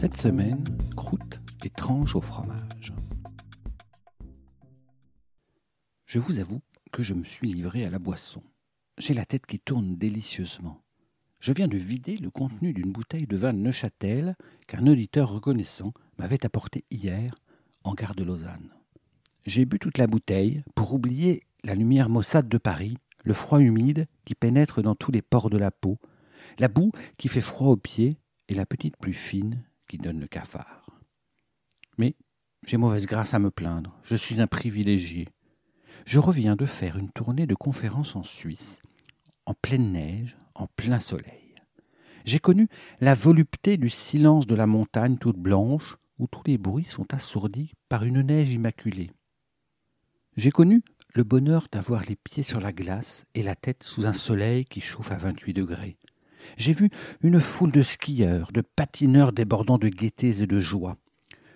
Cette semaine, croûte et tranche au fromage. Je vous avoue que je me suis livré à la boisson. J'ai la tête qui tourne délicieusement. Je viens de vider le contenu d'une bouteille de vin de Neuchâtel qu'un auditeur reconnaissant m'avait apporté hier en gare de Lausanne. J'ai bu toute la bouteille pour oublier la lumière maussade de Paris, le froid humide qui pénètre dans tous les pores de la peau, la boue qui fait froid aux pieds et la petite pluie fine qui donne le cafard. Mais j'ai mauvaise grâce à me plaindre, je suis un privilégié je reviens de faire une tournée de conférences en Suisse, en pleine neige, en plein soleil. J'ai connu la volupté du silence de la montagne toute blanche, où tous les bruits sont assourdis par une neige immaculée. J'ai connu le bonheur d'avoir les pieds sur la glace et la tête sous un soleil qui chauffe à vingt-huit degrés. J'ai vu une foule de skieurs, de patineurs débordant de gaietés et de joie.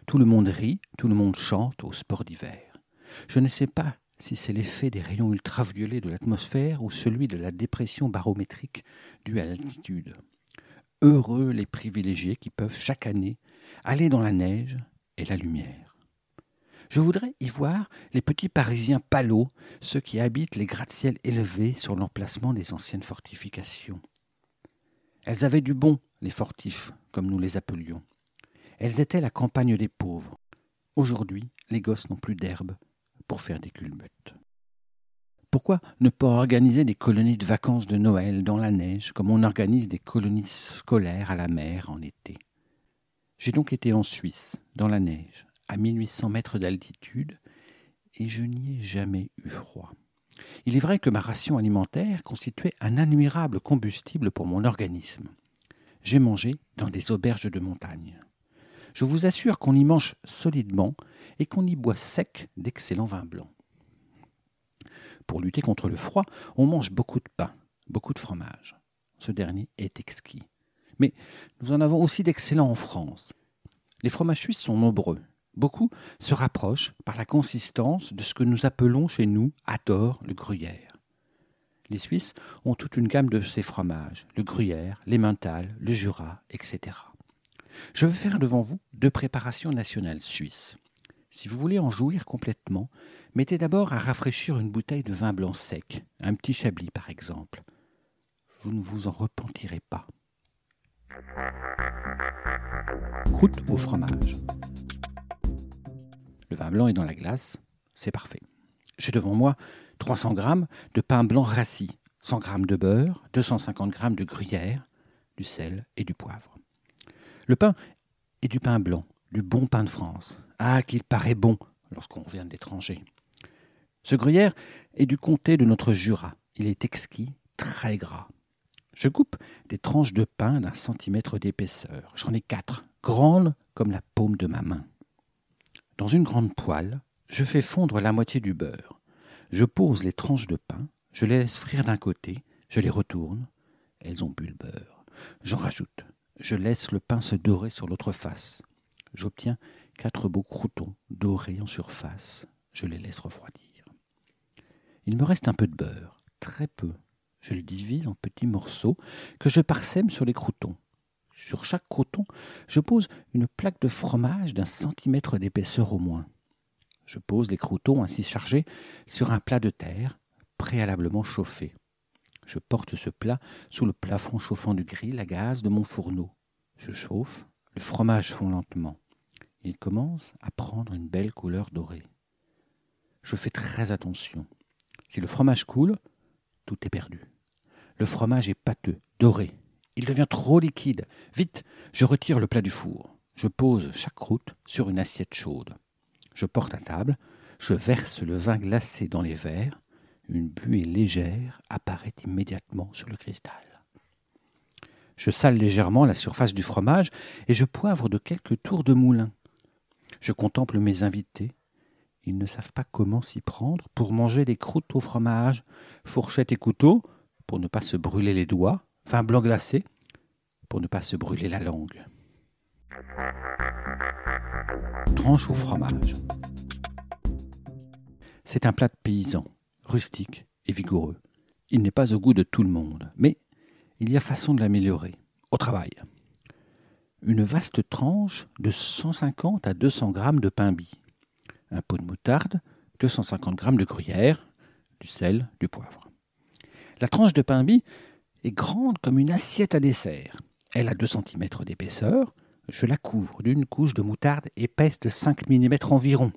Tout le monde rit, tout le monde chante au sport d'hiver. Je ne sais pas si c'est l'effet des rayons ultraviolets de l'atmosphère ou celui de la dépression barométrique due à l'altitude. Heureux les privilégiés qui peuvent chaque année aller dans la neige et la lumière. Je voudrais y voir les petits Parisiens palos, ceux qui habitent les gratte-ciels élevés sur l'emplacement des anciennes fortifications. Elles avaient du bon, les fortifs, comme nous les appelions. Elles étaient la campagne des pauvres. Aujourd'hui, les gosses n'ont plus d'herbe, pour faire des culbutes. Pourquoi ne pas organiser des colonies de vacances de Noël dans la neige comme on organise des colonies scolaires à la mer en été? J'ai donc été en Suisse, dans la neige, à 1800 mètres d'altitude, et je n'y ai jamais eu froid. Il est vrai que ma ration alimentaire constituait un admirable combustible pour mon organisme. J'ai mangé dans des auberges de montagne. Je vous assure qu'on y mange solidement et qu'on y boit sec d'excellents vins blancs. Pour lutter contre le froid, on mange beaucoup de pain, beaucoup de fromage. Ce dernier est exquis. Mais nous en avons aussi d'excellents en France. Les fromages suisses sont nombreux. Beaucoup se rapprochent par la consistance de ce que nous appelons chez nous, à tort, le gruyère. Les Suisses ont toute une gamme de ces fromages, le gruyère, l'emmental, le jura, etc. Je vais faire devant vous deux préparations nationales suisses. Si vous voulez en jouir complètement, mettez d'abord à rafraîchir une bouteille de vin blanc sec, un petit chablis par exemple. Vous ne vous en repentirez pas. Croûte au fromage. Le vin blanc est dans la glace, c'est parfait. J'ai devant moi 300 g de pain blanc rassis, 100 g de beurre, 250 g de gruyère, du sel et du poivre. Le pain est du pain blanc, du bon pain de France, ah, qu'il paraît bon lorsqu'on vient de l'étranger. Ce gruyère est du comté de notre Jura. Il est exquis, très gras. Je coupe des tranches de pain d'un centimètre d'épaisseur. J'en ai quatre, grandes comme la paume de ma main. Dans une grande poêle, je fais fondre la moitié du beurre. Je pose les tranches de pain, je les laisse frire d'un côté, je les retourne. Elles ont bu le beurre. J'en rajoute. Je laisse le pain se dorer sur l'autre face. J'obtiens quatre beaux croûtons dorés en surface. Je les laisse refroidir. Il me reste un peu de beurre, très peu. Je le divise en petits morceaux que je parsème sur les croûtons. Sur chaque croûton, je pose une plaque de fromage d'un centimètre d'épaisseur au moins. Je pose les croûtons ainsi chargés sur un plat de terre, préalablement chauffé. Je porte ce plat sous le plafond chauffant du grill à gaz de mon fourneau. Je chauffe, le fromage fond lentement il commence à prendre une belle couleur dorée. Je fais très attention. Si le fromage coule, tout est perdu. Le fromage est pâteux, doré. Il devient trop liquide. Vite, je retire le plat du four. Je pose chaque croûte sur une assiette chaude. Je porte à table, je verse le vin glacé dans les verres. Une buée légère apparaît immédiatement sur le cristal. Je sale légèrement la surface du fromage et je poivre de quelques tours de moulin. Je contemple mes invités. Ils ne savent pas comment s'y prendre pour manger des croûtes au fromage, fourchette et couteau pour ne pas se brûler les doigts, vin blanc glacé pour ne pas se brûler la langue. Tranche au fromage. C'est un plat de paysan, rustique et vigoureux. Il n'est pas au goût de tout le monde, mais il y a façon de l'améliorer. Au travail. Une vaste tranche de 150 à 200 grammes de pain bis, un pot de moutarde, 250 grammes de gruyère, du sel, du poivre. La tranche de pain bis est grande comme une assiette à dessert. Elle a 2 cm d'épaisseur. Je la couvre d'une couche de moutarde épaisse de 5 mm environ.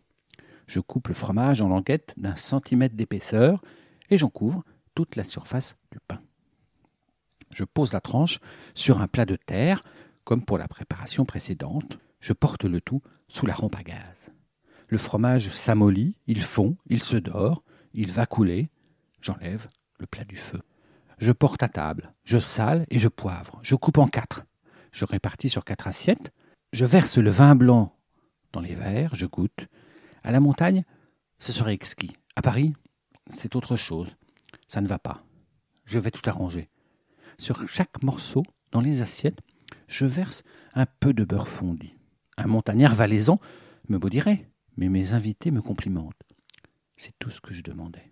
Je coupe le fromage en languettes d'un centimètre d'épaisseur et j'en couvre toute la surface du pain. Je pose la tranche sur un plat de terre, comme pour la préparation précédente. Je porte le tout sous la rampe à gaz. Le fromage s'amollit, il fond, il se dort, il va couler. J'enlève le plat du feu. Je porte à table, je sale et je poivre. Je coupe en quatre. Je répartis sur quatre assiettes. Je verse le vin blanc dans les verres, je goûte. À la montagne, ce serait exquis. À Paris, c'est autre chose. Ça ne va pas. Je vais tout arranger. Sur chaque morceau, dans les assiettes, je verse un peu de beurre fondu. Un montagnard valaisan me maudirait, mais mes invités me complimentent. C'est tout ce que je demandais.